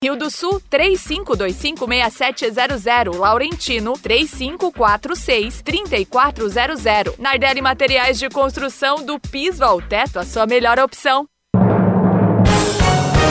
Rio do Sul 35256700, Laurentino 35463400. Nardelli Materiais de Construção do piso ao teto, a sua melhor opção.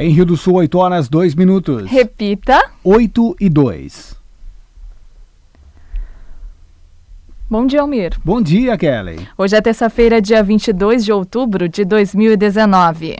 Em Rio do Sul, 8 horas 2 minutos. Repita. 8 e 2. Bom dia, Almir. Bom dia, Kelly. Hoje é terça-feira, dia 22 de outubro de 2019.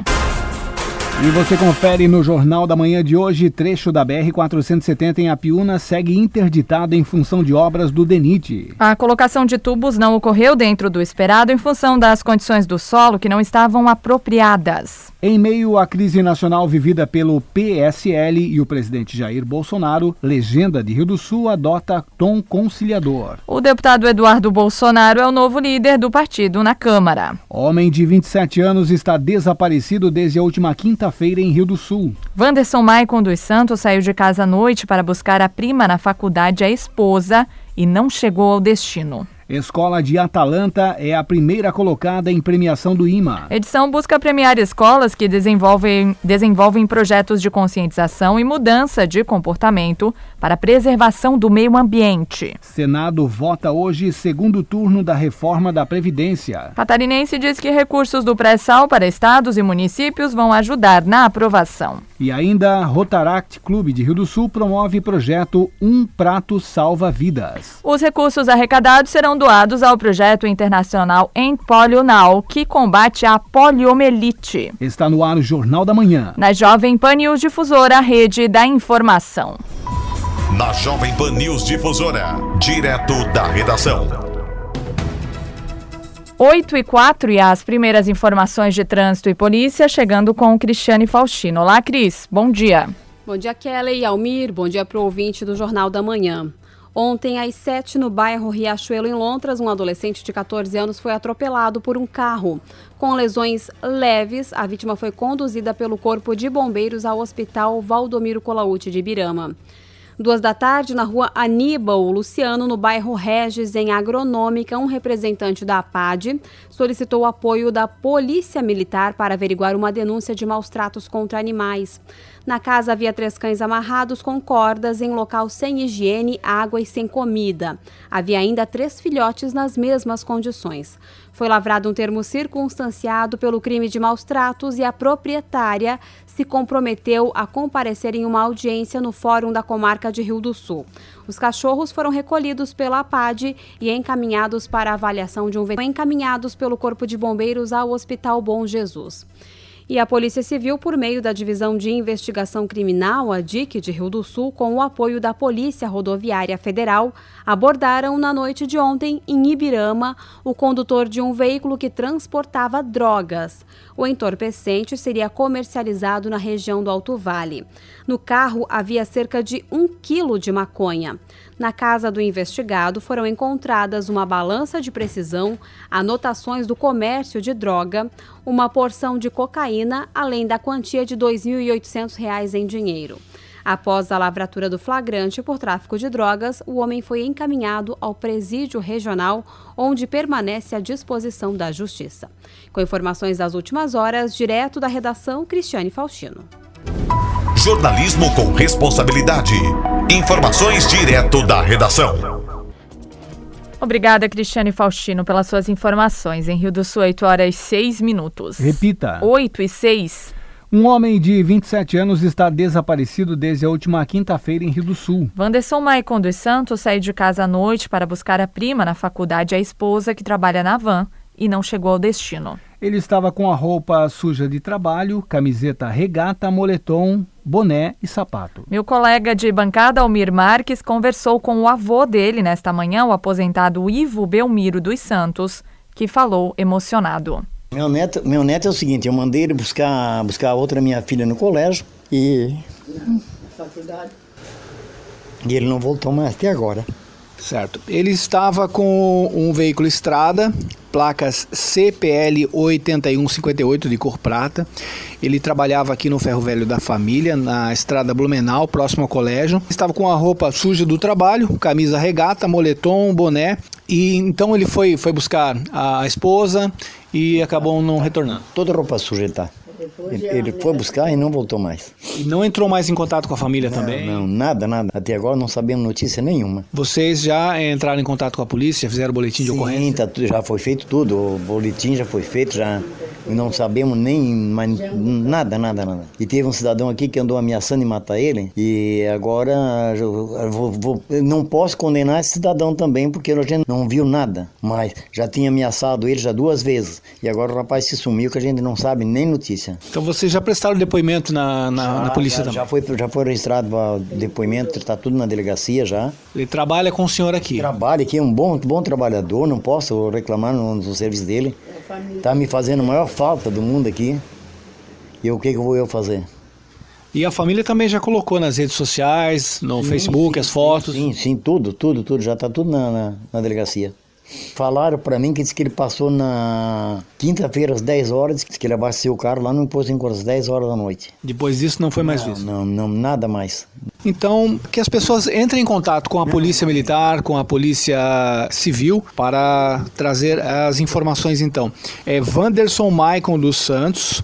E você confere no Jornal da Manhã de hoje, trecho da BR-470 em Apiúna segue interditado em função de obras do DENIT. A colocação de tubos não ocorreu dentro do esperado em função das condições do solo que não estavam apropriadas. Em meio à crise nacional vivida pelo PSL e o presidente Jair Bolsonaro, legenda de Rio do Sul adota tom conciliador. O deputado Eduardo Bolsonaro é o novo líder do partido na Câmara. Homem de 27 anos está desaparecido desde a última quinta-feira em Rio do Sul. Wanderson Maicon dos Santos saiu de casa à noite para buscar a prima na faculdade, a esposa, e não chegou ao destino. Escola de Atalanta é a primeira colocada em premiação do IMA. Edição busca premiar escolas que desenvolvem, desenvolvem projetos de conscientização e mudança de comportamento para a preservação do meio ambiente. Senado vota hoje segundo turno da reforma da Previdência. Catarinense diz que recursos do pré-sal para estados e municípios vão ajudar na aprovação. E ainda, Rotaract Clube de Rio do Sul promove projeto Um Prato Salva Vidas. Os recursos arrecadados serão doados ao projeto internacional Em Polio Now, que combate a poliomielite. Está no ar o Jornal da Manhã. Na Jovem Pan News Difusora, rede da informação. Na Jovem Pan News Difusora, direto da redação. 8 e 4 e as primeiras informações de trânsito e polícia chegando com Cristiane Faustino. Olá, Cris. Bom dia. Bom dia, Kelly e Almir. Bom dia para o ouvinte do Jornal da Manhã. Ontem, às 7, no bairro Riachuelo, em Londras, um adolescente de 14 anos foi atropelado por um carro. Com lesões leves, a vítima foi conduzida pelo Corpo de Bombeiros ao Hospital Valdomiro Colaúti de Ibirama. Duas da tarde, na rua Aníbal Luciano, no bairro Regis, em Agronômica, um representante da APAD solicitou o apoio da Polícia Militar para averiguar uma denúncia de maus tratos contra animais. Na casa havia três cães amarrados com cordas em local sem higiene, água e sem comida. Havia ainda três filhotes nas mesmas condições. Foi lavrado um termo circunstanciado pelo crime de maus tratos e a proprietária se comprometeu a comparecer em uma audiência no Fórum da Comarca de Rio do Sul. Os cachorros foram recolhidos pela APAD e encaminhados para avaliação de um veterinário, encaminhados pelo Corpo de Bombeiros ao Hospital Bom Jesus. E a Polícia Civil, por meio da Divisão de Investigação Criminal, a DIC de Rio do Sul, com o apoio da Polícia Rodoviária Federal, abordaram na noite de ontem, em Ibirama, o condutor de um veículo que transportava drogas. O entorpecente seria comercializado na região do Alto Vale. No carro havia cerca de um quilo de maconha. Na casa do investigado foram encontradas uma balança de precisão, anotações do comércio de droga, uma porção de cocaína, além da quantia de R$ 2.800 em dinheiro. Após a lavratura do flagrante por tráfico de drogas, o homem foi encaminhado ao presídio regional, onde permanece à disposição da Justiça. Com informações das últimas horas, direto da redação, Cristiane Faustino. Jornalismo com responsabilidade. Informações direto da redação. Obrigada, Cristiane Faustino, pelas suas informações. Em Rio do Sul, 8 horas e 6 minutos. Repita. 8 e 6. Um homem de 27 anos está desaparecido desde a última quinta-feira em Rio do Sul. Wanderson Maicon dos Santos saiu de casa à noite para buscar a prima na faculdade e a esposa que trabalha na van e não chegou ao destino. Ele estava com a roupa suja de trabalho, camiseta regata, moletom, boné e sapato. Meu colega de bancada, Almir Marques, conversou com o avô dele nesta manhã, o aposentado Ivo Belmiro dos Santos, que falou emocionado. Meu neto, meu neto é o seguinte, eu mandei ele buscar, buscar outra minha filha no colégio e faculdade. E ele não voltou mais até agora. Certo. Ele estava com um veículo estrada, placas CPL 8158 de cor prata. Ele trabalhava aqui no Ferro Velho da Família, na estrada Blumenau, próximo ao colégio. Estava com a roupa suja do trabalho, camisa regata, moletom, boné. E então ele foi, foi buscar a esposa e acabou não retornando. Toda roupa suja tá. Ele, ele foi buscar e não voltou mais. E não entrou mais em contato com a família não, também? Não, nada, nada. Até agora não sabemos notícia nenhuma. Vocês já entraram em contato com a polícia, fizeram boletim de Sim, ocorrência? Tá, já foi feito tudo. O boletim já foi feito, já não sabemos nem mais, nada, nada, nada. E teve um cidadão aqui que andou ameaçando de matar ele. E agora eu vou, vou, eu não posso condenar esse cidadão também, porque a gente não viu nada. Mas já tinha ameaçado ele já duas vezes. E agora o rapaz se sumiu que a gente não sabe nem notícia. Então vocês já prestaram depoimento na, na, já, na polícia já, também? Já foi, já foi registrado o depoimento, está tudo na delegacia já. Ele trabalha com o senhor aqui? Trabalha aqui, é um bom, bom trabalhador, não posso reclamar no, no serviço dele. Está me fazendo a maior falta do mundo aqui. E o que, que vou eu fazer? E a família também já colocou nas redes sociais, no sim, Facebook, sim, as fotos? Sim, sim, tudo, tudo, tudo. Já está tudo na, na, na delegacia. Falaram para mim que disse que ele passou na quinta-feira às 10 horas, disse que ele abasteceu o carro lá no imposto em às 10 horas da noite. Depois disso não foi mais não, visto? Não, não, nada mais. Então, que as pessoas entrem em contato com a Polícia Militar, com a Polícia Civil, para trazer as informações então. É Wanderson Maicon dos Santos,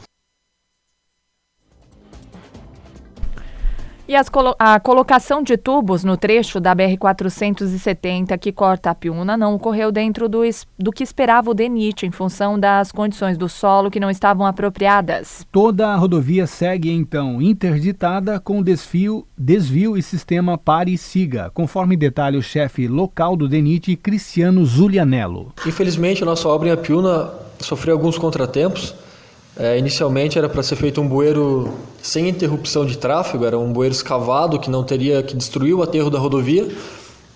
E colo a colocação de tubos no trecho da BR-470 que corta a Piúna não ocorreu dentro do, do que esperava o DENIT, em função das condições do solo que não estavam apropriadas. Toda a rodovia segue, então, interditada com desvio, desvio e sistema pare e siga, conforme detalha o chefe local do DENIT, Cristiano Zulianello. Infelizmente, a nossa obra em Apiúna sofreu alguns contratempos. É, inicialmente era para ser feito um bueiro sem interrupção de tráfego, era um bueiro escavado que não teria que destruir o aterro da rodovia,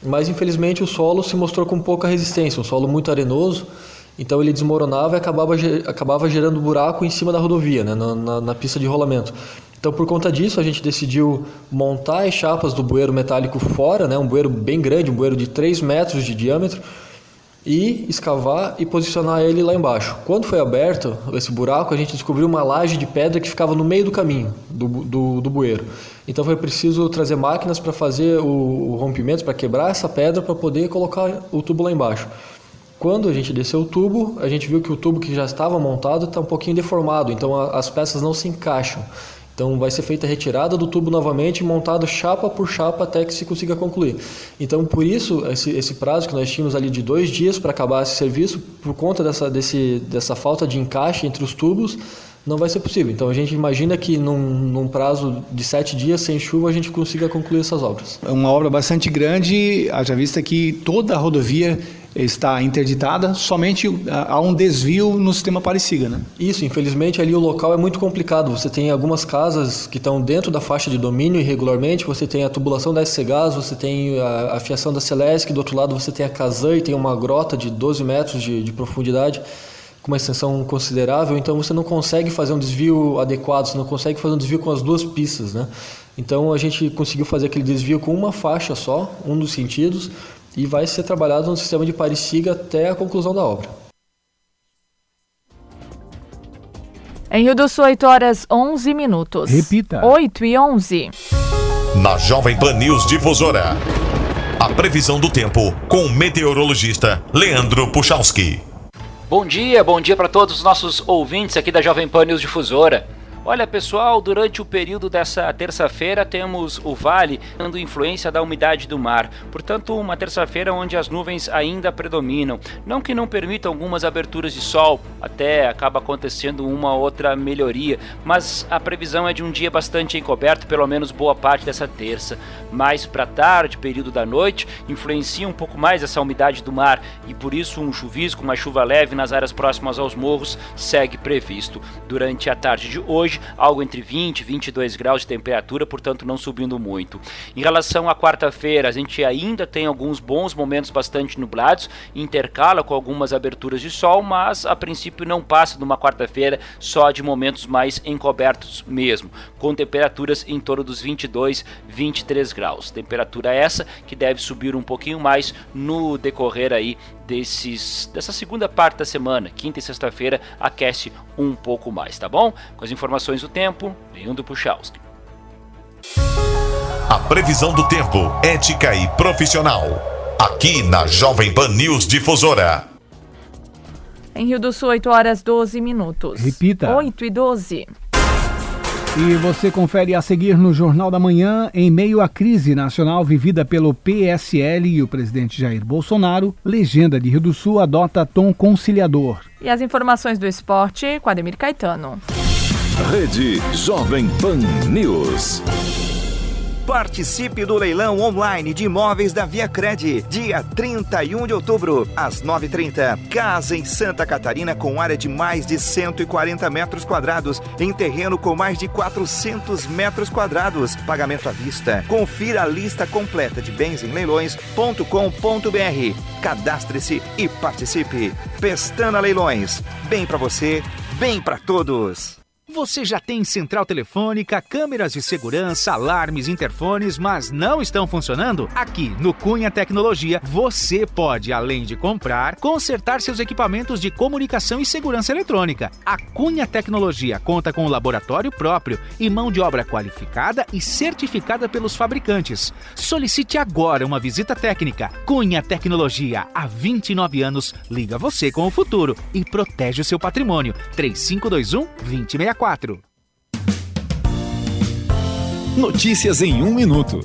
mas infelizmente o solo se mostrou com pouca resistência, um solo muito arenoso, então ele desmoronava e acabava, acabava gerando buraco em cima da rodovia, né, na, na, na pista de rolamento. Então, por conta disso, a gente decidiu montar as chapas do bueiro metálico fora, né, um bueiro bem grande, um bueiro de 3 metros de diâmetro, e escavar e posicionar ele lá embaixo. Quando foi aberto esse buraco, a gente descobriu uma laje de pedra que ficava no meio do caminho do, do, do bueiro. Então foi preciso trazer máquinas para fazer o, o rompimento, para quebrar essa pedra, para poder colocar o tubo lá embaixo. Quando a gente desceu o tubo, a gente viu que o tubo que já estava montado está um pouquinho deformado, então a, as peças não se encaixam. Então vai ser feita a retirada do tubo novamente, montado chapa por chapa até que se consiga concluir. Então por isso esse, esse prazo que nós tínhamos ali de dois dias para acabar esse serviço, por conta dessa, desse, dessa falta de encaixe entre os tubos, não vai ser possível. Então a gente imagina que num, num, prazo de sete dias sem chuva a gente consiga concluir essas obras. É uma obra bastante grande, haja vista que toda a rodovia está interditada, somente há um desvio no sistema Pareciga, né? Isso, infelizmente ali o local é muito complicado. Você tem algumas casas que estão dentro da faixa de domínio irregularmente, você tem a tubulação da SC Gás, você tem a, a fiação da Celesc, do outro lado você tem a Casan e tem uma grota de 12 metros de, de profundidade com uma extensão considerável, então você não consegue fazer um desvio adequado, você não consegue fazer um desvio com as duas pistas, né? Então a gente conseguiu fazer aquele desvio com uma faixa só, um dos sentidos, e vai ser trabalhado no sistema de Parisiga até a conclusão da obra. Em Rio do Sul, 8 horas 11 minutos. Repita. 8 e 11. Na Jovem Pan News Difusora. A previsão do tempo com o meteorologista Leandro Puchalski. Bom dia, bom dia para todos os nossos ouvintes aqui da Jovem Pan News Difusora. Olha pessoal, durante o período dessa terça-feira temos o vale dando influência da umidade do mar. Portanto, uma terça-feira onde as nuvens ainda predominam. Não que não permitam algumas aberturas de sol, até acaba acontecendo uma outra melhoria, mas a previsão é de um dia bastante encoberto, pelo menos boa parte dessa terça. Mais para tarde, período da noite, influencia um pouco mais essa umidade do mar e por isso um chuvisco, uma chuva leve nas áreas próximas aos morros segue previsto. Durante a tarde de hoje hoje, algo entre 20 e 22 graus de temperatura, portanto não subindo muito. Em relação à quarta-feira, a gente ainda tem alguns bons momentos bastante nublados, intercala com algumas aberturas de sol, mas a princípio não passa de uma quarta-feira só de momentos mais encobertos mesmo, com temperaturas em torno dos 22, 23 graus. Temperatura essa que deve subir um pouquinho mais no decorrer aí desses, dessa segunda parte da semana, quinta e sexta-feira, aquece um pouco mais, tá bom? Com as informações do tempo, Leandro Puchalski. A previsão do tempo, ética e profissional. Aqui na Jovem Pan News Difusora. Em Rio do Sul, 8 horas 12 minutos. Repita. 8 e 12. E você confere a seguir no Jornal da Manhã, em meio à crise nacional vivida pelo PSL e o presidente Jair Bolsonaro, legenda de Rio do Sul adota tom conciliador. E as informações do esporte com Ademir Caetano. Rede Jovem Pan News. Participe do leilão online de imóveis da Via Cred, dia 31 de outubro, às 9h30. Casa em Santa Catarina com área de mais de 140 metros quadrados, em terreno com mais de 400 metros quadrados. Pagamento à vista. Confira a lista completa de bens em leilões.com.br. Cadastre-se e participe. Pestana Leilões. Bem para você, bem para todos. Você já tem central telefônica, câmeras de segurança, alarmes, interfones, mas não estão funcionando? Aqui no Cunha Tecnologia, você pode, além de comprar, consertar seus equipamentos de comunicação e segurança eletrônica. A Cunha Tecnologia conta com um laboratório próprio e mão de obra qualificada e certificada pelos fabricantes. Solicite agora uma visita técnica. Cunha Tecnologia, há 29 anos, liga você com o futuro e protege o seu patrimônio. 3521 2064 Notícias em um minuto.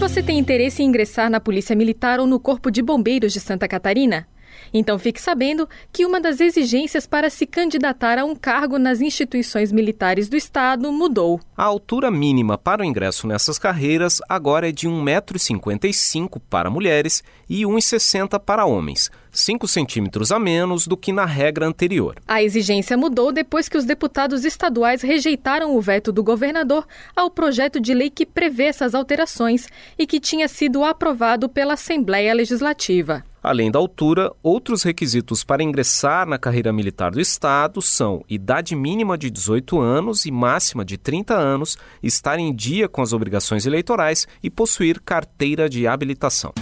Você tem interesse em ingressar na Polícia Militar ou no Corpo de Bombeiros de Santa Catarina? Então fique sabendo que uma das exigências para se candidatar a um cargo nas instituições militares do Estado mudou. A altura mínima para o ingresso nessas carreiras agora é de 1,55m para mulheres e 1,60m para homens, 5 centímetros a menos do que na regra anterior. A exigência mudou depois que os deputados estaduais rejeitaram o veto do governador ao projeto de lei que prevê essas alterações e que tinha sido aprovado pela Assembleia Legislativa. Além da altura, outros requisitos para ingressar na carreira militar do Estado são idade mínima de 18 anos e máxima de 30 anos, estar em dia com as obrigações eleitorais e possuir carteira de habilitação.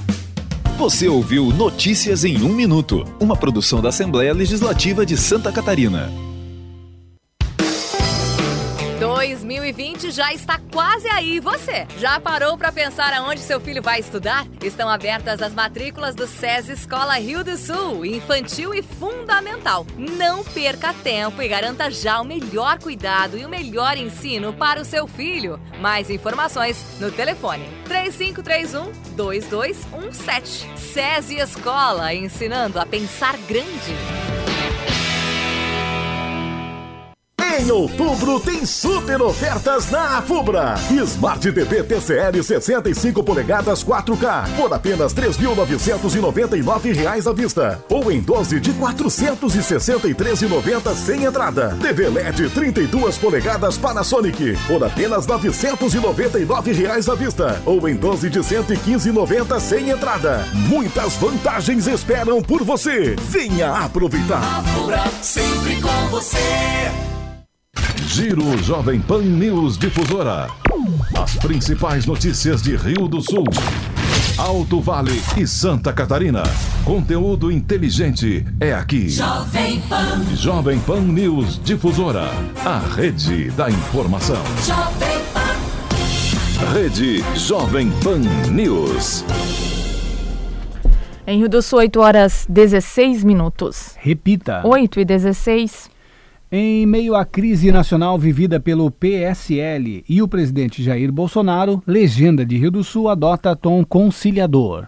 Você ouviu Notícias em um Minuto, uma produção da Assembleia Legislativa de Santa Catarina. 2020 já está quase aí. Você já parou para pensar aonde seu filho vai estudar? Estão abertas as matrículas do SES Escola Rio do Sul, infantil e fundamental. Não perca tempo e garanta já o melhor cuidado e o melhor ensino para o seu filho. Mais informações no telefone 3531 2217. SES Escola, ensinando a pensar grande. Em outubro tem super ofertas na Afubra. Smart TV TCL 65 polegadas 4K por apenas R$ 3.999 à vista ou em 12 de R$ 463,90 sem entrada. TV LED 32 polegadas Panasonic por apenas R$ 999 à vista ou em 12 de R$ 115,90 sem entrada. Muitas vantagens esperam por você. Venha aproveitar. Afubra sempre com você. Giro Jovem Pan News Difusora. As principais notícias de Rio do Sul, Alto Vale e Santa Catarina. Conteúdo inteligente é aqui. Jovem Pan. Jovem Pan News Difusora. A rede da informação. Jovem Pan. Rede Jovem Pan News. Em Rio do Sul, 8 horas 16 minutos. Repita. 8 e 16. Em meio à crise nacional vivida pelo PSL e o presidente Jair Bolsonaro, legenda de Rio do Sul adota tom conciliador.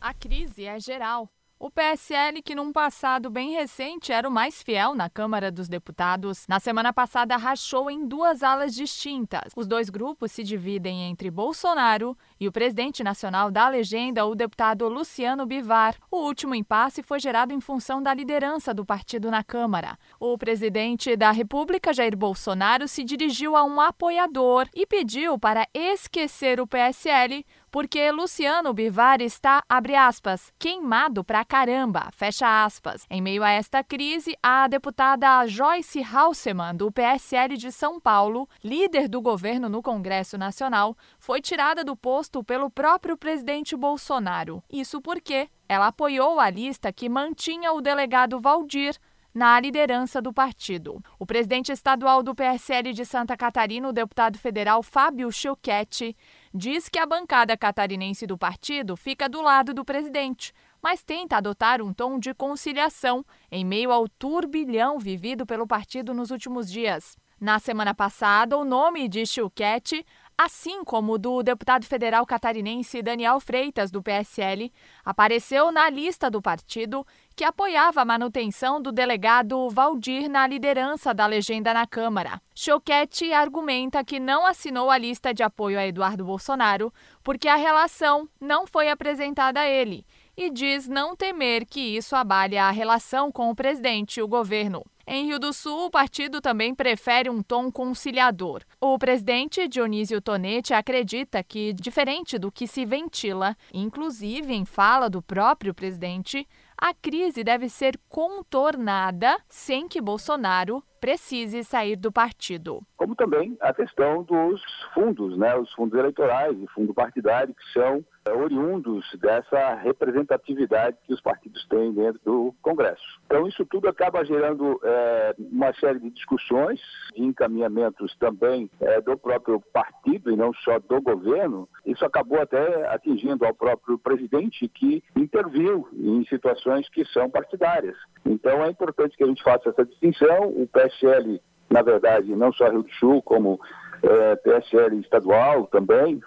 A crise é geral. O PSL, que num passado bem recente era o mais fiel na Câmara dos Deputados, na semana passada rachou em duas alas distintas. Os dois grupos se dividem entre Bolsonaro e o presidente nacional da legenda, o deputado Luciano Bivar. O último impasse foi gerado em função da liderança do partido na Câmara. O presidente da República, Jair Bolsonaro, se dirigiu a um apoiador e pediu para esquecer o PSL porque Luciano Bivar está, abre aspas, queimado pra caramba, fecha aspas. Em meio a esta crise, a deputada Joyce Halseman, do PSL de São Paulo, líder do governo no Congresso Nacional, foi tirada do posto pelo próprio presidente Bolsonaro. Isso porque ela apoiou a lista que mantinha o delegado Valdir na liderança do partido. O presidente estadual do PSL de Santa Catarina, o deputado federal Fábio Chilchetti, diz que a bancada catarinense do partido fica do lado do presidente, mas tenta adotar um tom de conciliação em meio ao turbilhão vivido pelo partido nos últimos dias. Na semana passada, o nome de Chilquete assim como do deputado federal catarinense Daniel Freitas, do PSL, apareceu na lista do partido que apoiava a manutenção do delegado Valdir na liderança da legenda na Câmara. Choquete argumenta que não assinou a lista de apoio a Eduardo Bolsonaro porque a relação não foi apresentada a ele e diz não temer que isso abale a relação com o presidente e o governo. Em Rio do Sul, o partido também prefere um tom conciliador. O presidente Dionísio Tonetti acredita que, diferente do que se ventila, inclusive em fala do próprio presidente, a crise deve ser contornada sem que Bolsonaro precise sair do partido. Como também a questão dos fundos, né, os fundos eleitorais e fundo partidário, que são oriundos dessa representatividade que os partidos têm dentro do Congresso. Então, isso tudo acaba gerando é, uma série de discussões, de encaminhamentos também é, do próprio partido e não só do governo. Isso acabou até atingindo ao próprio presidente, que interviu em situações que são partidárias. Então, é importante que a gente faça essa distinção. O PSL, na verdade, não só Rio do Sul, como é, PSL estadual também,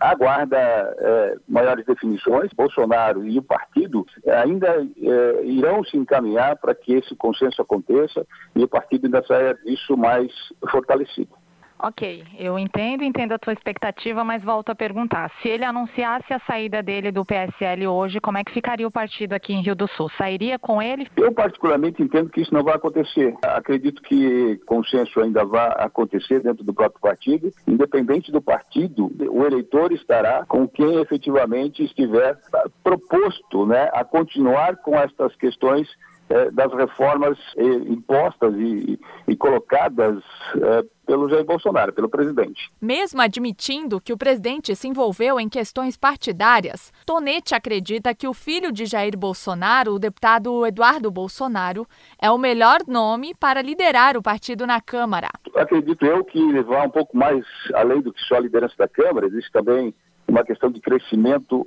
aguarda é, maiores definições. Bolsonaro e o partido ainda é, irão se encaminhar para que esse consenso aconteça e o partido ainda saia disso mais fortalecido. Ok, eu entendo, entendo a tua expectativa, mas volto a perguntar. Se ele anunciasse a saída dele do PSL hoje, como é que ficaria o partido aqui em Rio do Sul? Sairia com ele? Eu particularmente entendo que isso não vai acontecer. Acredito que consenso ainda vai acontecer dentro do próprio partido. Independente do partido, o eleitor estará com quem efetivamente estiver proposto né, a continuar com estas questões eh, das reformas eh, impostas e, e colocadas eh, pelo Jair Bolsonaro, pelo presidente. Mesmo admitindo que o presidente se envolveu em questões partidárias, Tonetti acredita que o filho de Jair Bolsonaro, o deputado Eduardo Bolsonaro, é o melhor nome para liderar o partido na Câmara. Acredito eu que levar um pouco mais além do que só a liderança da Câmara, existe também uma questão de crescimento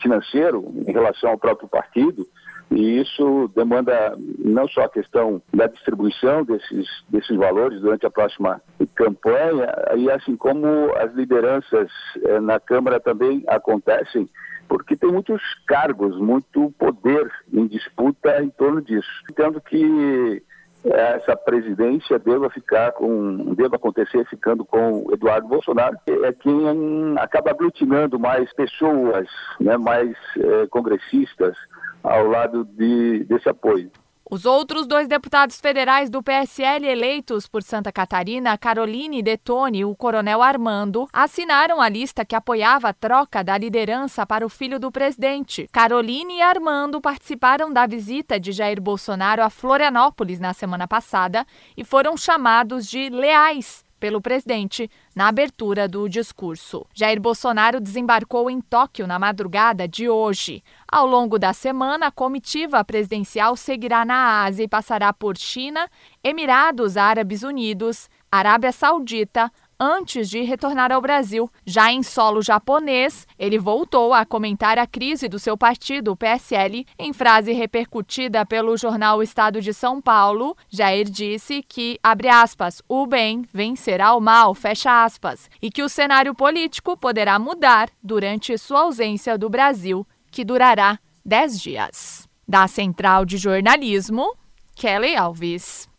financeiro em relação ao próprio partido e isso demanda não só a questão da distribuição desses, desses valores durante a próxima campanha, e assim como as lideranças eh, na Câmara também acontecem, porque tem muitos cargos, muito poder em disputa em torno disso. Entendo que eh, essa presidência deva ficar com, deva acontecer ficando com Eduardo Bolsonaro, que é quem acaba aglutinando mais pessoas, né, mais eh, congressistas, ao lado de, desse apoio. Os outros dois deputados federais do PSL eleitos por Santa Catarina, Caroline Detone e o Coronel Armando, assinaram a lista que apoiava a troca da liderança para o filho do presidente. Caroline e Armando participaram da visita de Jair Bolsonaro a Florianópolis na semana passada e foram chamados de leais pelo presidente na abertura do discurso. Jair Bolsonaro desembarcou em Tóquio na madrugada de hoje. Ao longo da semana, a comitiva presidencial seguirá na Ásia e passará por China, Emirados Árabes Unidos, Arábia Saudita, antes de retornar ao Brasil. Já em solo japonês, ele voltou a comentar a crise do seu partido, o PSL, em frase repercutida pelo jornal Estado de São Paulo. Jair disse que, abre aspas, o bem vencerá o mal, fecha aspas, e que o cenário político poderá mudar durante sua ausência do Brasil, que durará 10 dias. Da Central de Jornalismo, Kelly Alves.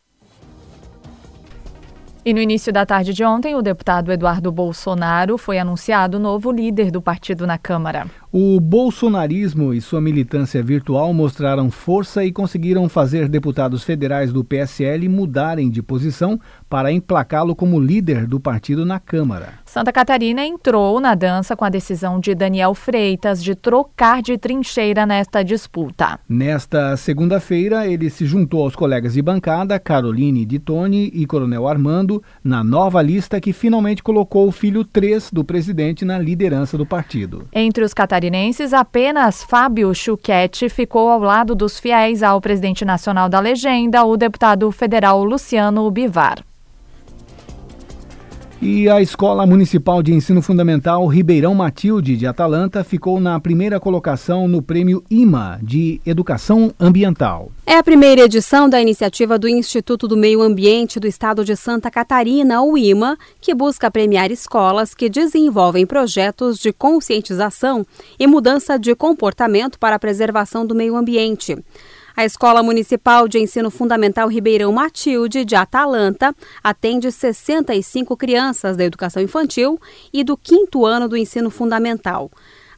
E no início da tarde de ontem, o deputado Eduardo Bolsonaro foi anunciado novo líder do partido na Câmara. O bolsonarismo e sua militância virtual mostraram força e conseguiram fazer deputados federais do PSL mudarem de posição para emplacá-lo como líder do partido na Câmara. Santa Catarina entrou na dança com a decisão de Daniel Freitas de trocar de trincheira nesta disputa. Nesta segunda-feira, ele se juntou aos colegas de bancada Caroline de Tone e Coronel Armando na nova lista que finalmente colocou o filho 3 do presidente na liderança do partido. Entre os catarinenses, catarinenses, apenas Fábio Chuquete ficou ao lado dos fiéis ao presidente nacional da legenda, o deputado federal Luciano Bivar. E a Escola Municipal de Ensino Fundamental Ribeirão Matilde de Atalanta ficou na primeira colocação no Prêmio IMA de Educação Ambiental. É a primeira edição da iniciativa do Instituto do Meio Ambiente do Estado de Santa Catarina, o IMA, que busca premiar escolas que desenvolvem projetos de conscientização e mudança de comportamento para a preservação do meio ambiente. A Escola Municipal de Ensino Fundamental Ribeirão Matilde, de Atalanta, atende 65 crianças da educação infantil e do quinto ano do ensino fundamental.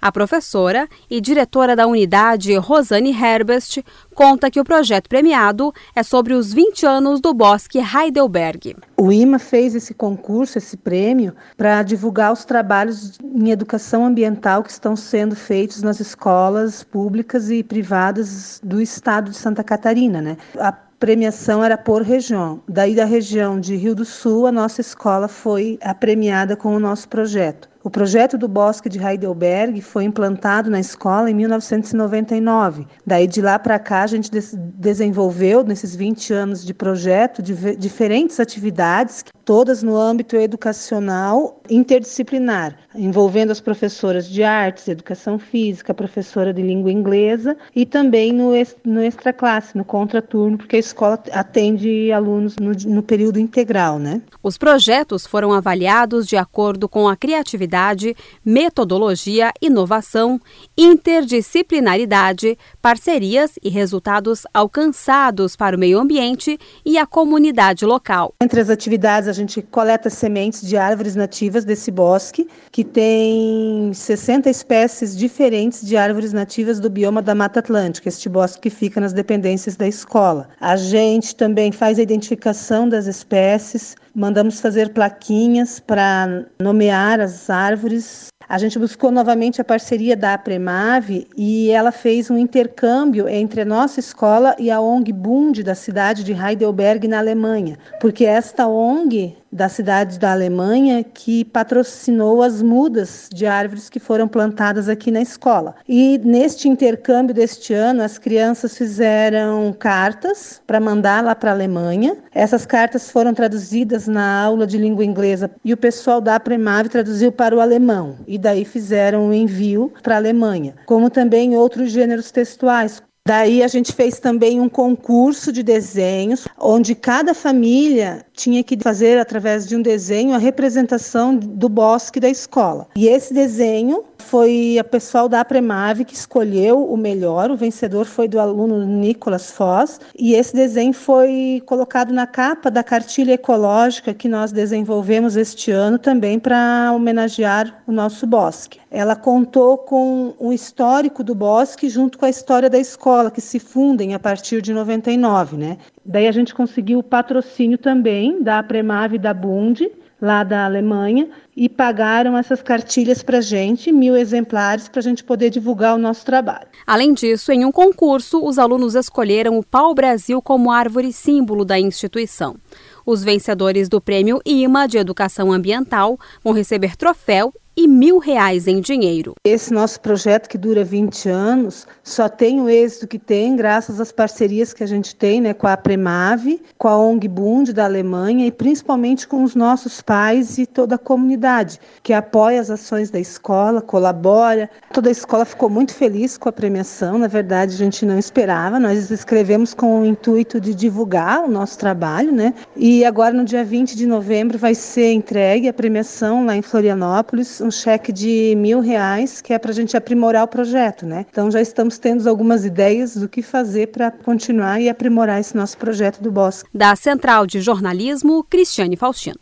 A professora e diretora da unidade, Rosane Herbest, conta que o projeto premiado é sobre os 20 anos do Bosque Heidelberg. O IMA fez esse concurso, esse prêmio, para divulgar os trabalhos em educação ambiental que estão sendo feitos nas escolas públicas e privadas do estado de Santa Catarina. Né? A premiação era por região. Daí da região de Rio do Sul, a nossa escola foi a premiada com o nosso projeto. O projeto do Bosque de Heidelberg foi implantado na escola em 1999. Daí de lá para cá a gente des desenvolveu nesses 20 anos de projeto diferentes atividades, todas no âmbito educacional interdisciplinar, envolvendo as professoras de artes, educação física, professora de língua inglesa e também no, no extra classe, no contraturno, porque a escola atende alunos no, no período integral, né? Os projetos foram avaliados de acordo com a criatividade metodologia, inovação, interdisciplinaridade, parcerias e resultados alcançados para o meio ambiente e a comunidade local. Entre as atividades, gente coleta sementes de árvores nativas desse bosque, que tem 60 espécies diferentes de árvores nativas do bioma da Mata Atlântica, este bosque que fica nas dependências da escola. A gente também faz a identificação das espécies, mandamos fazer plaquinhas para nomear as árvores. A gente buscou novamente a parceria da Apremave e ela fez um intercâmbio entre a nossa escola e a ONG Bund da cidade de Heidelberg, na Alemanha, porque esta ONG da cidade da Alemanha que patrocinou as mudas de árvores que foram plantadas aqui na escola. E neste intercâmbio deste ano, as crianças fizeram cartas para mandar lá para a Alemanha. Essas cartas foram traduzidas na aula de língua inglesa e o pessoal da Premave traduziu para o alemão e daí fizeram o envio para a Alemanha, como também outros gêneros textuais, Daí a gente fez também um concurso de desenhos, onde cada família tinha que fazer, através de um desenho, a representação do bosque da escola. E esse desenho foi a pessoal da Apremave que escolheu o melhor, o vencedor foi do aluno Nicolas Foz, e esse desenho foi colocado na capa da cartilha ecológica que nós desenvolvemos este ano também para homenagear o nosso bosque. Ela contou com um histórico do bosque junto com a história da escola, que se fundem a partir de 99, né? Daí a gente conseguiu o patrocínio também da Apremave e da Bund, lá da Alemanha e pagaram essas cartilhas para gente, mil exemplares, para a gente poder divulgar o nosso trabalho. Além disso, em um concurso, os alunos escolheram o pau-brasil como árvore símbolo da instituição. Os vencedores do Prêmio IMA de Educação Ambiental vão receber troféu e mil reais em dinheiro. Esse nosso projeto que dura 20 anos só tem o êxito que tem graças às parcerias que a gente tem né, com a Premave, com a ONG Bund da Alemanha e principalmente com os nossos pais e toda a comunidade que apoia as ações da escola, colabora. Toda a escola ficou muito feliz com a premiação, na verdade a gente não esperava, nós escrevemos com o intuito de divulgar o nosso trabalho, né? E agora no dia 20 de novembro vai ser entregue a premiação lá em Florianópolis, um cheque de mil reais, que é para a gente aprimorar o projeto, né? Então já estamos tendo algumas ideias do que fazer para continuar e aprimorar esse nosso projeto do Bosque. Da Central de Jornalismo, Cristiane Faustino.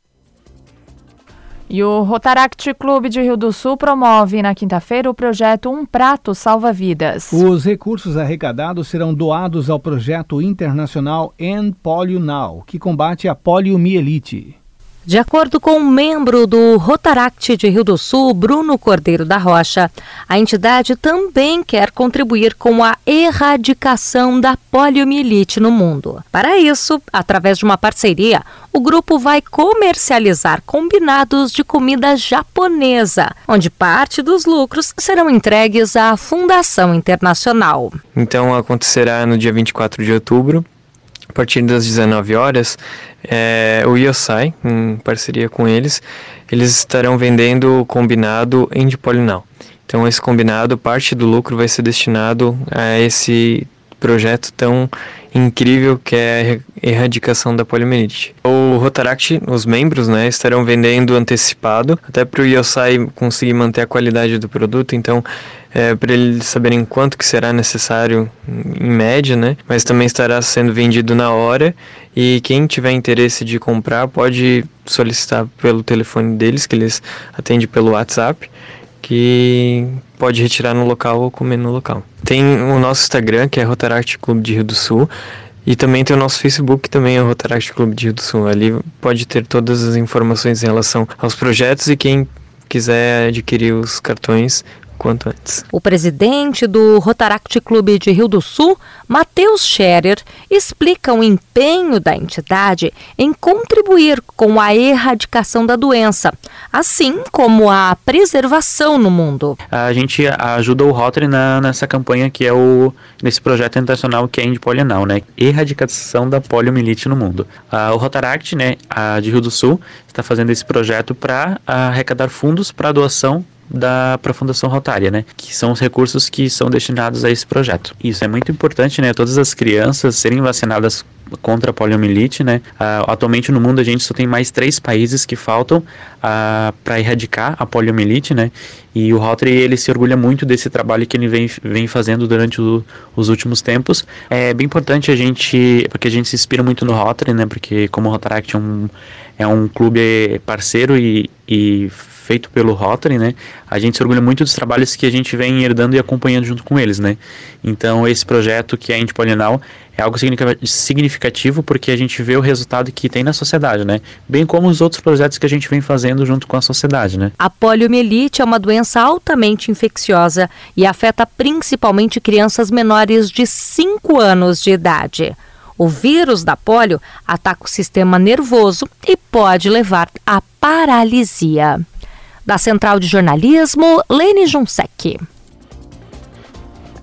E o Rotaract Clube de Rio do Sul promove na quinta-feira o projeto Um Prato Salva Vidas. Os recursos arrecadados serão doados ao projeto internacional End Polio Now, que combate a poliomielite. De acordo com um membro do Rotaract de Rio do Sul, Bruno Cordeiro da Rocha, a entidade também quer contribuir com a erradicação da poliomielite no mundo. Para isso, através de uma parceria, o grupo vai comercializar combinados de comida japonesa, onde parte dos lucros serão entregues à Fundação Internacional. Então acontecerá no dia 24 de outubro, a partir das 19 horas, é, o Yosai, em parceria com eles, eles estarão vendendo o combinado Indipolinal. Então, esse combinado, parte do lucro vai ser destinado a esse projeto tão incrível que é a erradicação da poliomielite. O Rotaract, os membros, né, estarão vendendo antecipado, até para o Yosai conseguir manter a qualidade do produto, então é, para eles saberem quanto que será necessário em média, né? Mas também estará sendo vendido na hora e quem tiver interesse de comprar pode solicitar pelo telefone deles, que eles atendem pelo WhatsApp, que pode retirar no local ou comer no local. Tem o nosso Instagram, que é Rotaract Clube de Rio do Sul, e também tem o nosso Facebook, que também é o Rotaract Clube de Rio do Sul. Ali pode ter todas as informações em relação aos projetos e quem quiser adquirir os cartões quanto antes. O presidente do Rotaract Clube de Rio do Sul, Matheus Scherer, explica o empenho da entidade em contribuir com a erradicação da doença, assim como a preservação no mundo. A gente ajuda o Rotary na, nessa campanha que é o nesse projeto internacional que é Indipolianal, né? Erradicação da poliomielite no mundo. o Rotaract, né, a de Rio do Sul, está fazendo esse projeto para arrecadar fundos para doação da para a Fundação Rotária, né? Que são os recursos que são destinados a esse projeto. Isso é muito importante, né? Todas as crianças serem vacinadas contra a poliomielite, né? Uh, atualmente no mundo a gente só tem mais três países que faltam uh, para erradicar a poliomielite, né? E o Rotary ele se orgulha muito desse trabalho que ele vem, vem fazendo durante o, os últimos tempos. É bem importante a gente, porque a gente se inspira muito no Rotary, né? Porque como o Rotaract é um, é um clube parceiro e, e feito pelo Rotary, né? A gente se orgulha muito dos trabalhos que a gente vem herdando e acompanhando junto com eles, né? Então, esse projeto que é a Indipolinal é algo significativo porque a gente vê o resultado que tem na sociedade, né? Bem como os outros projetos que a gente vem fazendo junto com a sociedade, né? A poliomielite é uma doença altamente infecciosa e afeta principalmente crianças menores de 5 anos de idade. O vírus da polio ataca o sistema nervoso e pode levar à paralisia. Da Central de Jornalismo, Lene Junsec.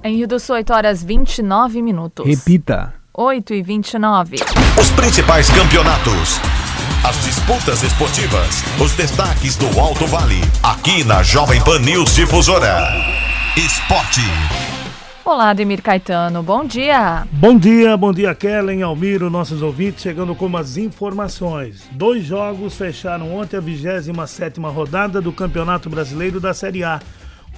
Em Rio do Sul, 8 horas 29 minutos. Repita. 8 e 29. Os principais campeonatos. As disputas esportivas. Os destaques do Alto Vale. Aqui na Jovem Pan News Difusora. Esporte. Olá, Ademir Caetano, bom dia. Bom dia, bom dia, Kellen, Almiro, nossos ouvintes, chegando com as informações. Dois jogos fecharam ontem a 27 rodada do Campeonato Brasileiro da Série A.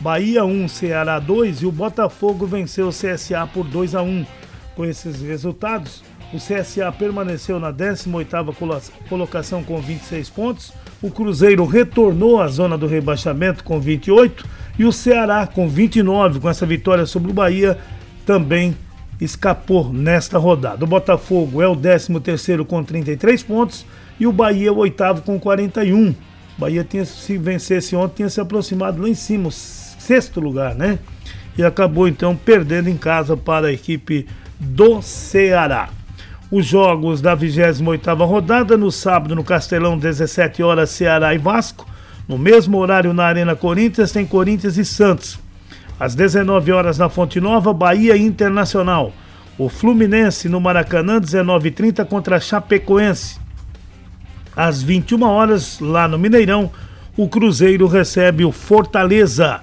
Bahia 1, Ceará 2 e o Botafogo venceu o CSA por 2 a 1. Com esses resultados, o CSA permaneceu na 18ª colocação com 26 pontos, o Cruzeiro retornou à zona do rebaixamento com 28 e o Ceará, com 29, com essa vitória sobre o Bahia, também escapou nesta rodada. O Botafogo é o 13º com 33 pontos e o Bahia é o oitavo com 41. O Bahia tinha, se vencesse ontem, tinha se aproximado lá em cima, sexto lugar, né? E acabou então perdendo em casa para a equipe do Ceará. Os jogos da 28ª rodada, no sábado no Castelão, 17 horas, Ceará e Vasco. No mesmo horário na Arena Corinthians tem Corinthians e Santos. Às 19 horas na Fonte Nova, Bahia Internacional. O Fluminense no Maracanã, 19h30 contra a Chapecoense. Às 21 horas, lá no Mineirão, o Cruzeiro recebe o Fortaleza.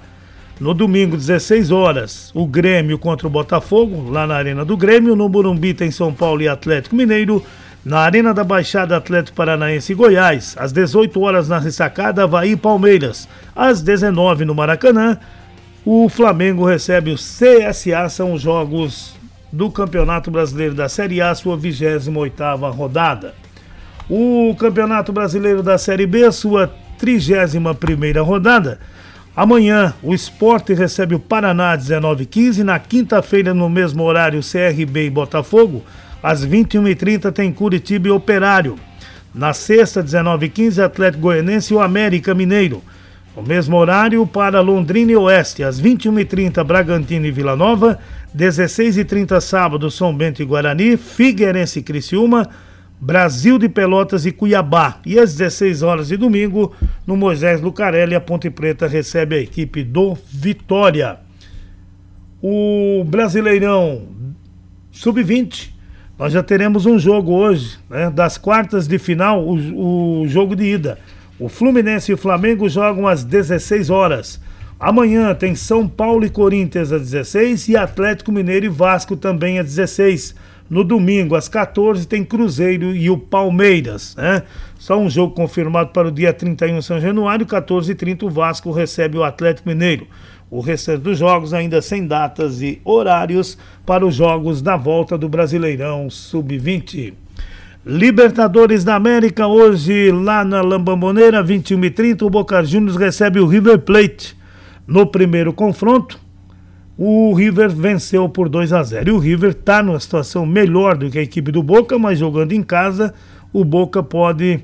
No domingo, 16 horas, o Grêmio contra o Botafogo, lá na Arena do Grêmio. No Burumbi tem São Paulo e Atlético Mineiro. Na Arena da Baixada Atlético Paranaense e Goiás, às 18 horas na ressacada Havaí e Palmeiras. Às 19 no Maracanã, o Flamengo recebe o CSA, são os jogos do Campeonato Brasileiro da Série A, sua 28ª rodada. O Campeonato Brasileiro da Série B, sua 31ª rodada. Amanhã, o Esporte recebe o Paraná às 19h15. Na quinta-feira, no mesmo horário, CRB e Botafogo. Às 21h30 tem Curitiba e Operário. Na sexta, 19h15, Atlético Goianense e o América Mineiro. No mesmo horário, para Londrina e Oeste, às 21h30, Bragantino e Vila Nova. 16h30, sábado, São Bento e Guarani. Figueirense e Criciúma. Brasil de Pelotas e Cuiabá. E às 16 horas de domingo, no Moisés Lucarelli, a Ponte Preta recebe a equipe do Vitória. O Brasileirão Sub-20, nós já teremos um jogo hoje, né, das quartas de final, o, o jogo de ida. O Fluminense e o Flamengo jogam às 16 horas. Amanhã tem São Paulo e Corinthians às 16 e Atlético Mineiro e Vasco também às 16. No domingo, às 14, tem Cruzeiro e o Palmeiras. Né? Só um jogo confirmado para o dia 31 São Januário, 14h30, o Vasco recebe o Atlético Mineiro. O restante dos jogos ainda sem datas e horários para os jogos da volta do Brasileirão Sub-20. Libertadores da América, hoje lá na Lambamboneira, 21h30, o Boca Juniors recebe o River Plate. No primeiro confronto, o River venceu por 2 a 0. E o River está numa situação melhor do que a equipe do Boca, mas jogando em casa, o Boca pode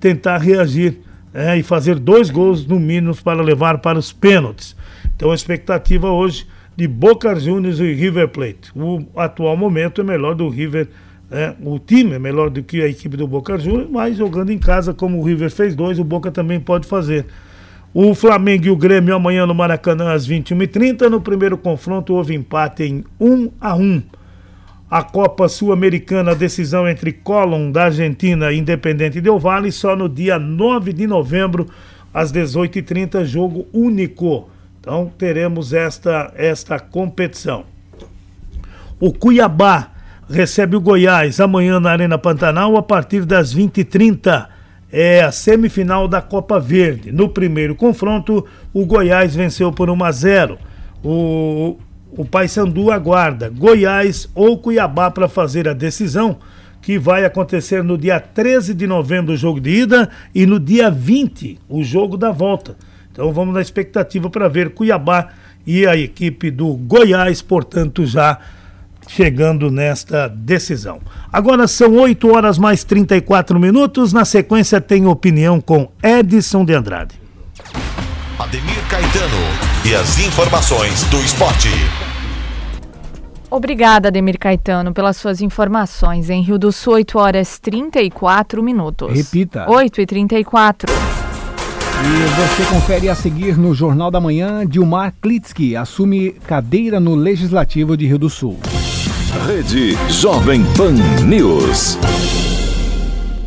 tentar reagir é, e fazer dois gols no mínimo para levar para os pênaltis. Então a expectativa hoje de Boca Juniors e River Plate. O atual momento é melhor do River, é, o time é melhor do que a equipe do Boca Juniors, mas jogando em casa, como o River fez dois, o Boca também pode fazer. O Flamengo e o Grêmio amanhã no Maracanã às 21h30. No primeiro confronto houve empate em 1 a 1. A Copa Sul-Americana, decisão entre Colón da Argentina e Independente Del Valle, só no dia 9 de novembro, às 18h30, jogo único. Então teremos esta, esta competição. O Cuiabá recebe o Goiás amanhã na Arena Pantanal a partir das 20h30 é a semifinal da Copa Verde. No primeiro confronto, o Goiás venceu por 1 a 0. O, o Paysandu aguarda Goiás ou Cuiabá para fazer a decisão, que vai acontecer no dia 13 de novembro o jogo de ida e no dia 20 o jogo da volta. Então vamos na expectativa para ver Cuiabá e a equipe do Goiás, portanto, já chegando nesta decisão. Agora são 8 horas mais 34 minutos. Na sequência, tem opinião com Edson de Andrade. Ademir Caetano e as informações do esporte. Obrigada, Ademir Caetano, pelas suas informações. Em Rio do Sul, 8 horas 34 minutos. Repita. 8 e 34. E você confere a seguir no Jornal da Manhã, Dilmar Klitsky assume cadeira no Legislativo de Rio do Sul. Rede Jovem Pan News.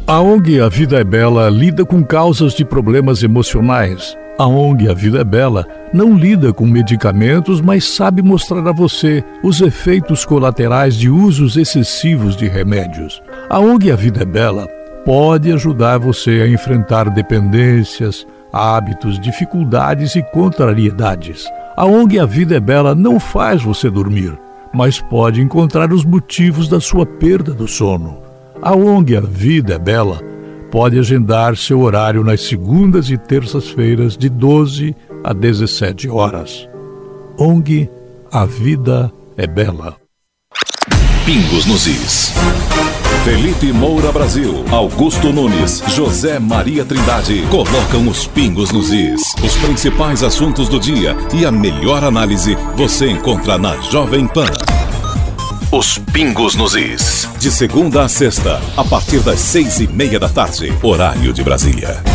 A ONG A Vida é Bela lida com causas de problemas emocionais. A ONG A Vida é Bela não lida com medicamentos, mas sabe mostrar a você os efeitos colaterais de usos excessivos de remédios. A ONG A Vida é Bela pode ajudar você a enfrentar dependências, hábitos, dificuldades e contrariedades. A ONG A Vida é Bela não faz você dormir, mas pode encontrar os motivos da sua perda do sono. A ONG A Vida é Bela pode agendar seu horário nas segundas e terças-feiras de 12 a 17 horas. ONG A Vida é Bela. Pingos nos Is. Felipe Moura Brasil, Augusto Nunes, José Maria Trindade colocam os pingos nos is. Os principais assuntos do dia e a melhor análise você encontra na Jovem Pan. Os pingos nos is. De segunda a sexta, a partir das seis e meia da tarde, horário de Brasília.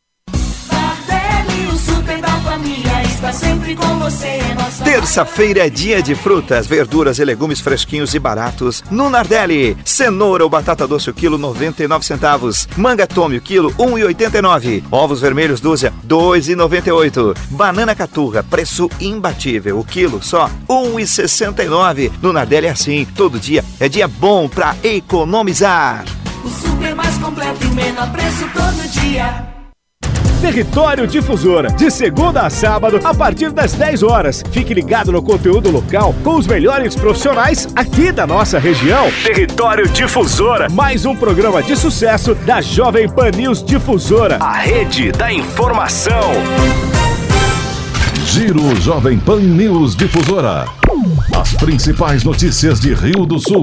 Família está sempre com você. Terça-feira é dia de frutas, verduras e legumes fresquinhos e baratos no Nardelli. Cenoura ou batata doce o quilo 99 centavos. Manga tome o quilo 1,89. Ovos vermelhos dúzia 2,98. Banana caturra, preço imbatível. O quilo só 1,69. No Nardelli é assim, todo dia é dia bom pra economizar. O super mais completo e menor preço todo dia. Território Difusora, de segunda a sábado, a partir das 10 horas. Fique ligado no conteúdo local com os melhores profissionais aqui da nossa região. Território Difusora, mais um programa de sucesso da Jovem Pan News Difusora, a rede da informação. Giro Jovem Pan News Difusora. As principais notícias de Rio do Sul,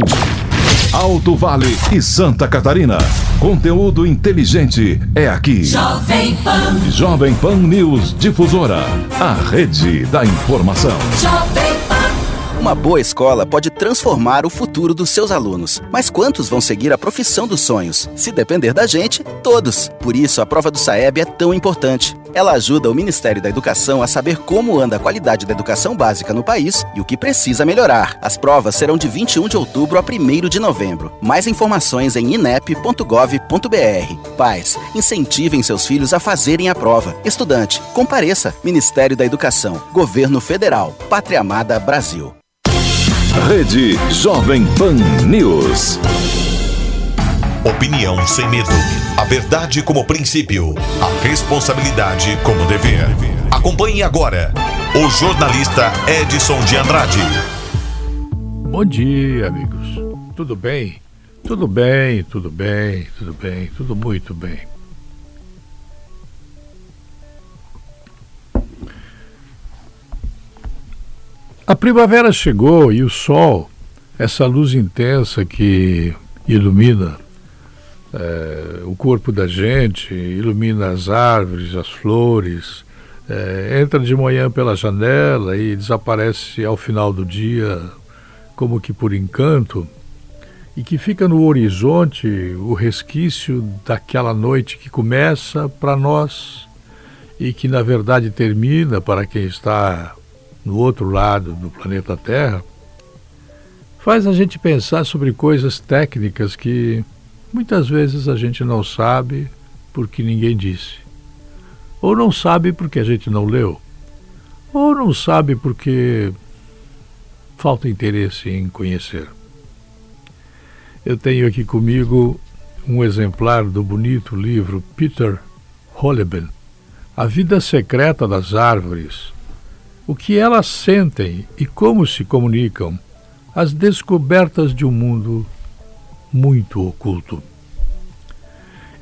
Alto Vale e Santa Catarina. Conteúdo inteligente é aqui. Jovem Pan. Jovem Pan News Difusora. A rede da informação. Jovem Pan. Uma boa escola pode transformar o futuro dos seus alunos. Mas quantos vão seguir a profissão dos sonhos? Se depender da gente, todos. Por isso, a prova do SAEB é tão importante. Ela ajuda o Ministério da Educação a saber como anda a qualidade da educação básica no país e o que precisa melhorar. As provas serão de 21 de outubro a 1 de novembro. Mais informações em inep.gov.br. Pais, incentivem seus filhos a fazerem a prova. Estudante, compareça. Ministério da Educação. Governo Federal. Pátria Amada Brasil. Rede Jovem Pan News. Opinião sem medo. A verdade como princípio. A responsabilidade como dever. Acompanhe agora o jornalista Edson de Andrade. Bom dia, amigos. Tudo bem? Tudo bem, tudo bem, tudo bem, tudo muito bem. A primavera chegou e o sol, essa luz intensa que ilumina eh, o corpo da gente, ilumina as árvores, as flores, eh, entra de manhã pela janela e desaparece ao final do dia, como que por encanto, e que fica no horizonte o resquício daquela noite que começa para nós e que na verdade termina para quem está no outro lado do planeta Terra, faz a gente pensar sobre coisas técnicas que muitas vezes a gente não sabe porque ninguém disse. Ou não sabe porque a gente não leu. Ou não sabe porque falta interesse em conhecer. Eu tenho aqui comigo um exemplar do bonito livro Peter Holleben, A Vida Secreta das Árvores, o que elas sentem e como se comunicam, as descobertas de um mundo muito oculto.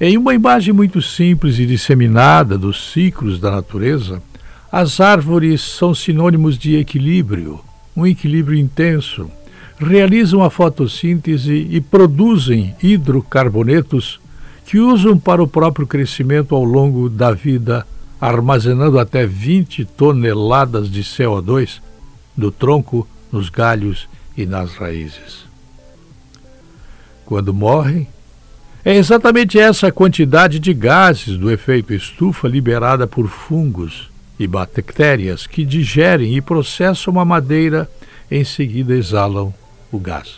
Em uma imagem muito simples e disseminada dos ciclos da natureza, as árvores são sinônimos de equilíbrio, um equilíbrio intenso. Realizam a fotossíntese e produzem hidrocarbonetos que usam para o próprio crescimento ao longo da vida armazenando até 20 toneladas de CO2 no tronco, nos galhos e nas raízes. Quando morrem, é exatamente essa quantidade de gases do efeito estufa liberada por fungos e bactérias que digerem e processam a madeira, em seguida exalam o gás.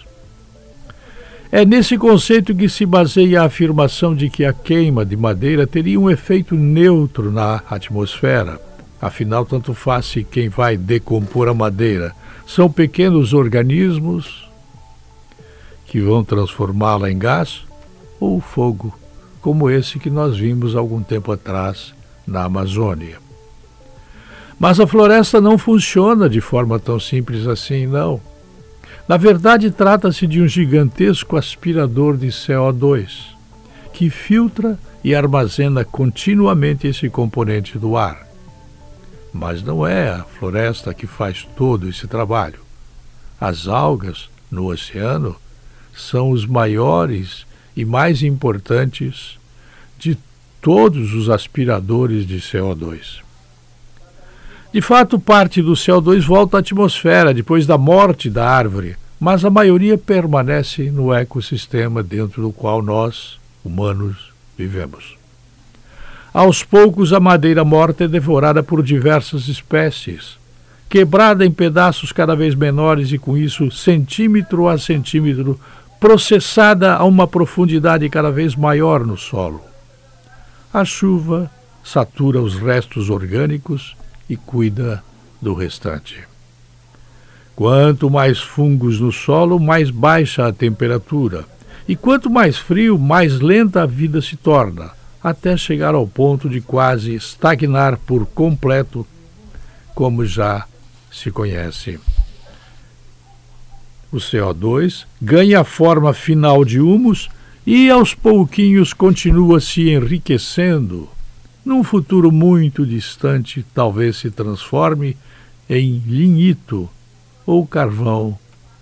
É nesse conceito que se baseia a afirmação de que a queima de madeira teria um efeito neutro na atmosfera. Afinal, tanto faz se quem vai decompor a madeira são pequenos organismos que vão transformá-la em gás ou fogo, como esse que nós vimos algum tempo atrás na Amazônia. Mas a floresta não funciona de forma tão simples assim, não. Na verdade, trata-se de um gigantesco aspirador de CO2 que filtra e armazena continuamente esse componente do ar. Mas não é a floresta que faz todo esse trabalho. As algas no oceano são os maiores e mais importantes de todos os aspiradores de CO2. De fato, parte do CO2 volta à atmosfera depois da morte da árvore, mas a maioria permanece no ecossistema dentro do qual nós, humanos, vivemos. Aos poucos, a madeira morta é devorada por diversas espécies, quebrada em pedaços cada vez menores e, com isso, centímetro a centímetro, processada a uma profundidade cada vez maior no solo. A chuva satura os restos orgânicos e cuida do restante. Quanto mais fungos no solo, mais baixa a temperatura. E quanto mais frio, mais lenta a vida se torna, até chegar ao ponto de quase estagnar por completo, como já se conhece. O CO2 ganha a forma final de humus e aos pouquinhos continua se enriquecendo. Num futuro muito distante, talvez se transforme em lignito ou carvão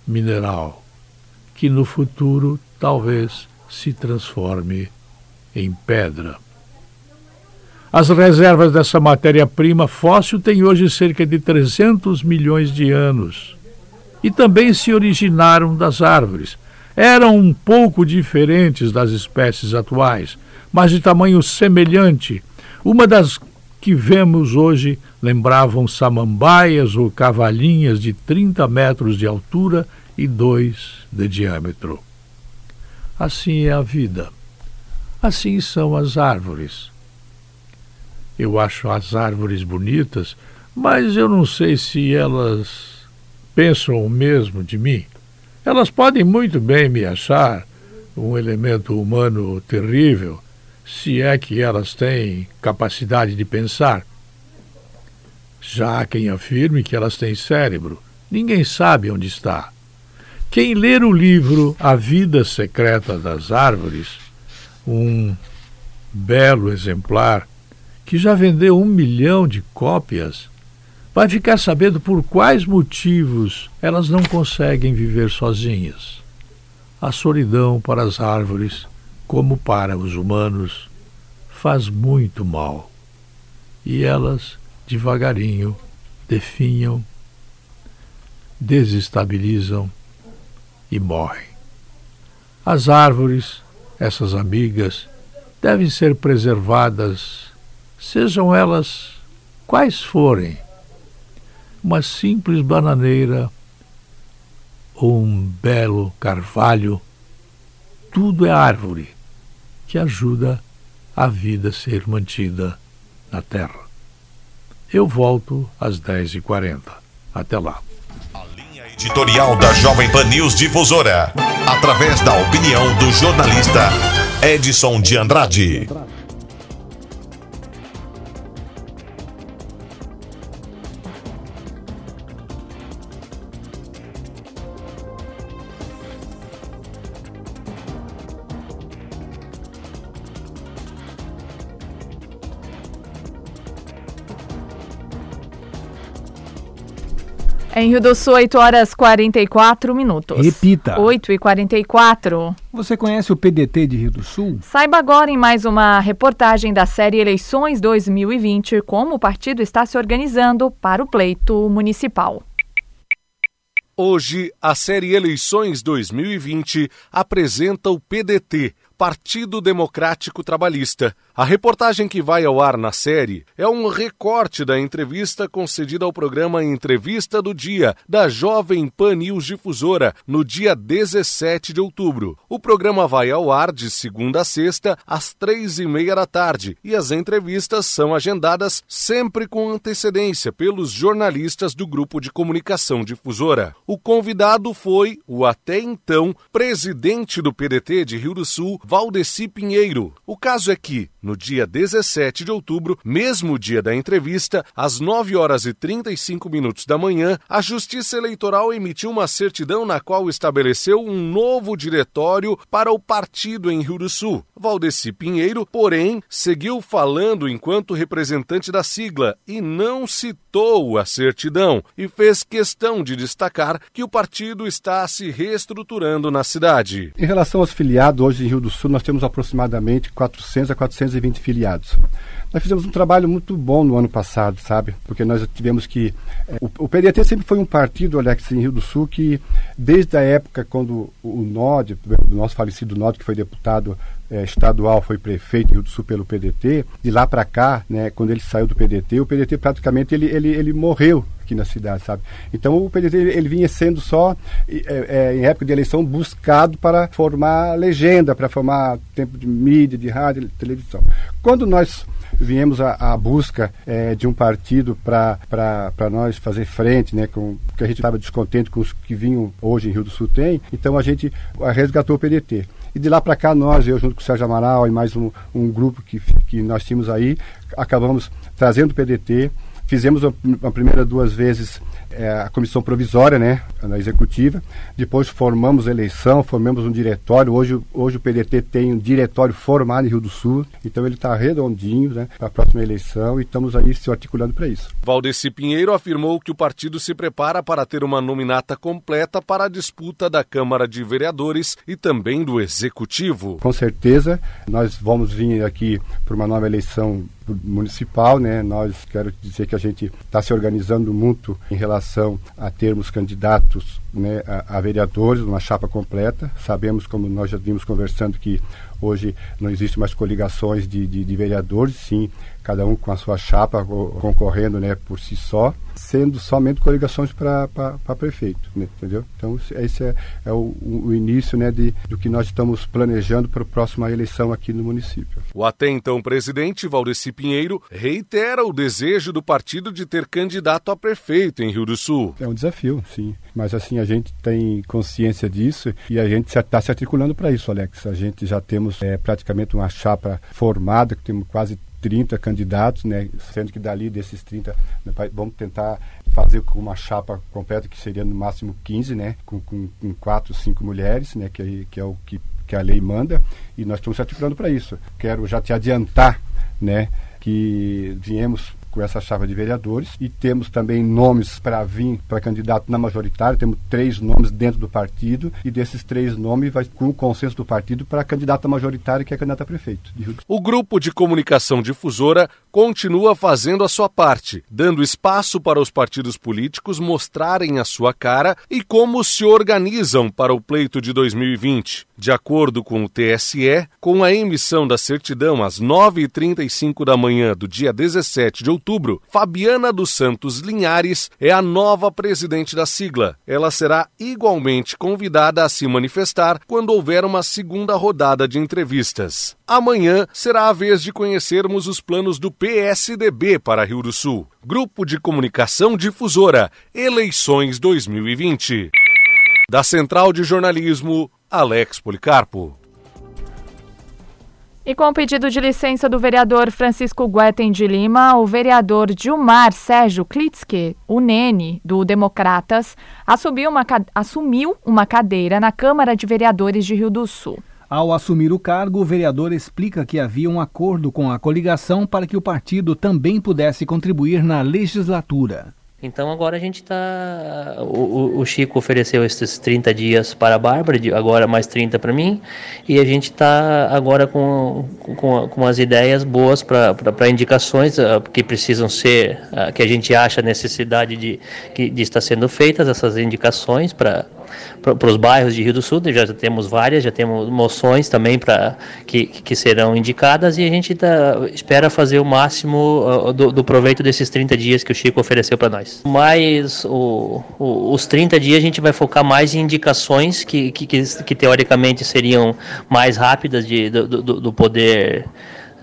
mineral, que no futuro talvez se transforme em pedra. As reservas dessa matéria-prima fóssil têm hoje cerca de 300 milhões de anos e também se originaram das árvores. Eram um pouco diferentes das espécies atuais, mas de tamanho semelhante. Uma das que vemos hoje lembravam samambaias ou cavalinhas de 30 metros de altura e 2 de diâmetro. Assim é a vida. Assim são as árvores. Eu acho as árvores bonitas, mas eu não sei se elas pensam o mesmo de mim. Elas podem muito bem me achar um elemento humano terrível, se é que elas têm capacidade de pensar. Já há quem afirme que elas têm cérebro. Ninguém sabe onde está. Quem ler o livro A Vida Secreta das Árvores, um belo exemplar que já vendeu um milhão de cópias, vai ficar sabendo por quais motivos elas não conseguem viver sozinhas. A solidão para as árvores, como para os humanos, faz muito mal. E elas, devagarinho, definham, desestabilizam e morrem. As árvores, essas amigas, devem ser preservadas sejam elas quais forem, uma simples bananeira ou um belo carvalho, tudo é árvore que ajuda a vida a ser mantida na terra. Eu volto às 10h40. Até lá. A linha editorial da Jovem Pan News Difusora, através da opinião do jornalista Edson de Andrade. Em Rio do Sul, 8 horas 44 minutos. Repita. 8 e 44. Você conhece o PDT de Rio do Sul? Saiba agora em mais uma reportagem da série Eleições 2020 como o partido está se organizando para o pleito municipal. Hoje, a série Eleições 2020 apresenta o PDT, Partido Democrático Trabalhista. A reportagem que vai ao ar na série é um recorte da entrevista concedida ao programa Entrevista do Dia, da Jovem Pan News Difusora, no dia 17 de outubro. O programa vai ao ar de segunda a sexta, às três e meia da tarde, e as entrevistas são agendadas sempre com antecedência pelos jornalistas do Grupo de Comunicação Difusora. O convidado foi o até então presidente do PDT de Rio do Sul, Valdeci Pinheiro. O caso é que, No dia 17 de outubro, mesmo dia da entrevista, às 9 horas e 35 minutos da manhã, a Justiça Eleitoral emitiu uma certidão na qual estabeleceu um novo diretório para o partido em Rio do Sul. Valdeci Pinheiro, porém, seguiu falando enquanto representante da sigla e não citou a certidão e fez questão de destacar que o partido está se reestruturando na cidade. Em relação aos filiados, hoje em Rio do Sul nós temos aproximadamente 400 a 420 filiados. Nós fizemos um trabalho muito bom no ano passado, sabe? Porque nós tivemos que. É, o, o, PDT sempre foi um partido, Alex, em Rio do Sul, que desde a época quando o, NOD, o nosso falecido NOD, que foi deputado é, estadual, foi prefeito em Rio do Sul pelo PDT, de lá para cá, né, quando ele saiu do PDT, o PDT praticamente ele, ele, ele morreu aqui na cidade, sabe? Então o PDT ele, ele vinha sendo só, é, é, em época de eleição, buscado para formar legenda, para formar tempo de mídia, de rádio, de televisão. Quando nós viemos à, busca é, de um partido para nós fazer frente, né, com, porque a gente estava descontente com os que vinham hoje em Rio do Sul tem, então a gente resgatou o PDT. E de lá para cá, nós, eu junto com o Sérgio Amaral e mais um, um grupo que, que nós tínhamos aí, acabamos trazendo o PDT, fizemos a, a primeira duas vezes é, a comissão provisória, né, na executiva. Depois formamos a eleição, formamos um diretório. Hoje, hoje o PDT tem um diretório formado em Rio do Sul, então ele está redondinho né, para a próxima eleição e estamos aí se articulando para isso. Valdeci Pinheiro afirmou que o partido se prepara para ter uma nominata completa para a disputa da Câmara de Vereadores e também do Executivo. Com certeza, nós vamos vir aqui para uma nova eleição municipal, né? Nós quero dizer que a gente está se organizando muito em relação a termos candidatos né, a, a, vereadores, uma chapa completa. Sabemos, como nós já vimos conversando, que hoje não existe mais coligações de, de, de vereadores, sim, cada um com a sua chapa concorrendo né, por si só, sendo somente coligações para prefeito, né, entendeu? Então esse é, é o, o, início né, de, do que nós estamos planejando para a próxima eleição aqui no município. O até então presidente Valdeci Pinheiro reitera o desejo do partido de ter candidato a prefeito em Rio do Sul. É um desafio, sim, mas assim a gente tem consciência disso e a gente está se articulando para isso, Alex. A gente já temos é, praticamente uma chapa formada, que temos quase 30 candidatos, né, sendo que dali desses 30 né, vamos tentar fazer com uma chapa completa que seria no máximo 15, né, com, com, com 4, 5 mulheres, né, que, que é o que, que a lei manda, e nós estamos se articulando para isso. Quero já te adiantar, né, que viemos com essa chave de vereadores e temos também nomes para vir para candidato na majoritária, temos três nomes dentro do partido e desses três nomes vai com o consenso do partido para a candidata majoritária que é a candidata a prefeito. O grupo de comunicação difusora continua fazendo a sua parte, dando espaço para os partidos políticos mostrarem a sua cara e como se organizam para o pleito de 2020. De acordo com o TSE, com a emissão da certidão às 9h35 da manhã do dia 17 de outubro, Fabiana dos Santos Linhares é a nova presidente da sigla. Ela será igualmente convidada a se manifestar quando houver uma segunda rodada de entrevistas. Amanhã será a vez de conhecermos os planos do PSDB para Rio do Sul. Grupo de Comunicação Difusora, Eleições 2020. Da Central de Jornalismo, Alex Policarpo. E com o pedido de licença do vereador Francisco Guetem de Lima, o vereador Dilmar Sérgio Klitske, o Nene, do Democratas, assumiu uma, assumiu uma cadeira na Câmara de Vereadores de Rio do Sul. Ao assumir o cargo, o vereador explica que havia um acordo com a coligação para que o partido também pudesse contribuir na legislatura. Então agora a gente está. O, o, Chico ofereceu esses 30 dias para a Bárbara, agora mais 30 para mim, e a gente está agora com, com, com as ideias boas para indicações uh, que precisam ser, uh, que a gente acha necessidade de, de estar sendo feitas, essas indicações para para os bairros de Rio do Sul, já temos várias, já temos moções também para que, que serão indicadas e a gente tá, espera fazer o máximo uh, do, do, proveito desses 30 dias que o Chico ofereceu para nós. Mas o, o, os 30 dias a gente vai focar mais em indicações que, que, que, que teoricamente seriam mais rápidas de, do, do, do poder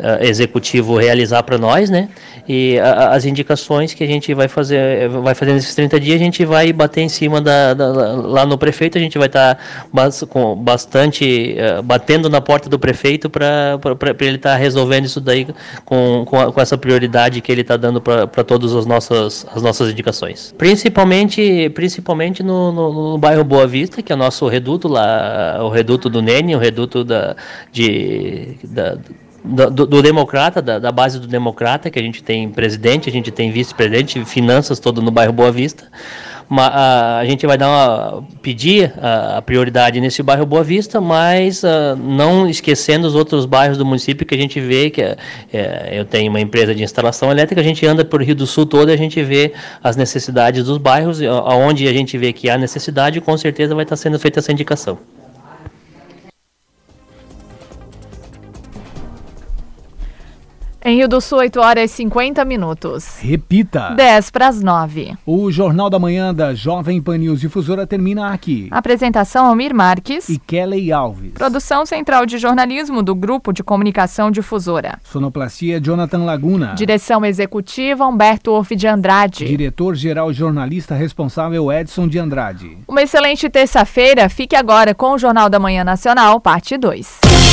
uh, executivo realizar para nós, né? E as indicações que a gente vai fazer, vai fazer nesses 30 dias, a gente vai bater em cima da, da lá no prefeito, a gente vai estar tá com bastante uh, batendo na porta do prefeito para ele estar tá resolvendo isso daí com, com, a, com, essa prioridade que ele está dando para todas as nossas, as nossas indicações. Principalmente, principalmente no, no, no, bairro Boa Vista, que é o nosso reduto lá, o reduto do Nene, o reduto da, de, da, do, do, democrata, da, da, base do democrata, que a gente tem presidente, a gente tem vice-presidente, finanças todo no bairro Boa Vista. Uma, a, a, gente vai dar uma, pedir a, a, prioridade nesse bairro Boa Vista, mas a, não esquecendo os outros bairros do município que a gente vê que é, é, eu tenho uma empresa de instalação elétrica, a gente anda por Rio do Sul todo e a gente vê as necessidades dos bairros, aonde a gente vê que há necessidade, com certeza vai estar sendo feita essa indicação. Em Rio do Sul, 8 horas e 50 minutos. Repita. 10 para as 9. O Jornal da Manhã da Jovem Pan News Difusora termina aqui. Apresentação Almir Marques e Kelly Alves. Produção Central de Jornalismo do Grupo de Comunicação Difusora. Sonoplastia Jonathan Laguna. Direção Executiva Humberto Orff de Andrade. Diretor-Geral Jornalista Responsável Edson de Andrade. Uma excelente terça-feira. Fique agora com o Jornal da Manhã Nacional, parte 2.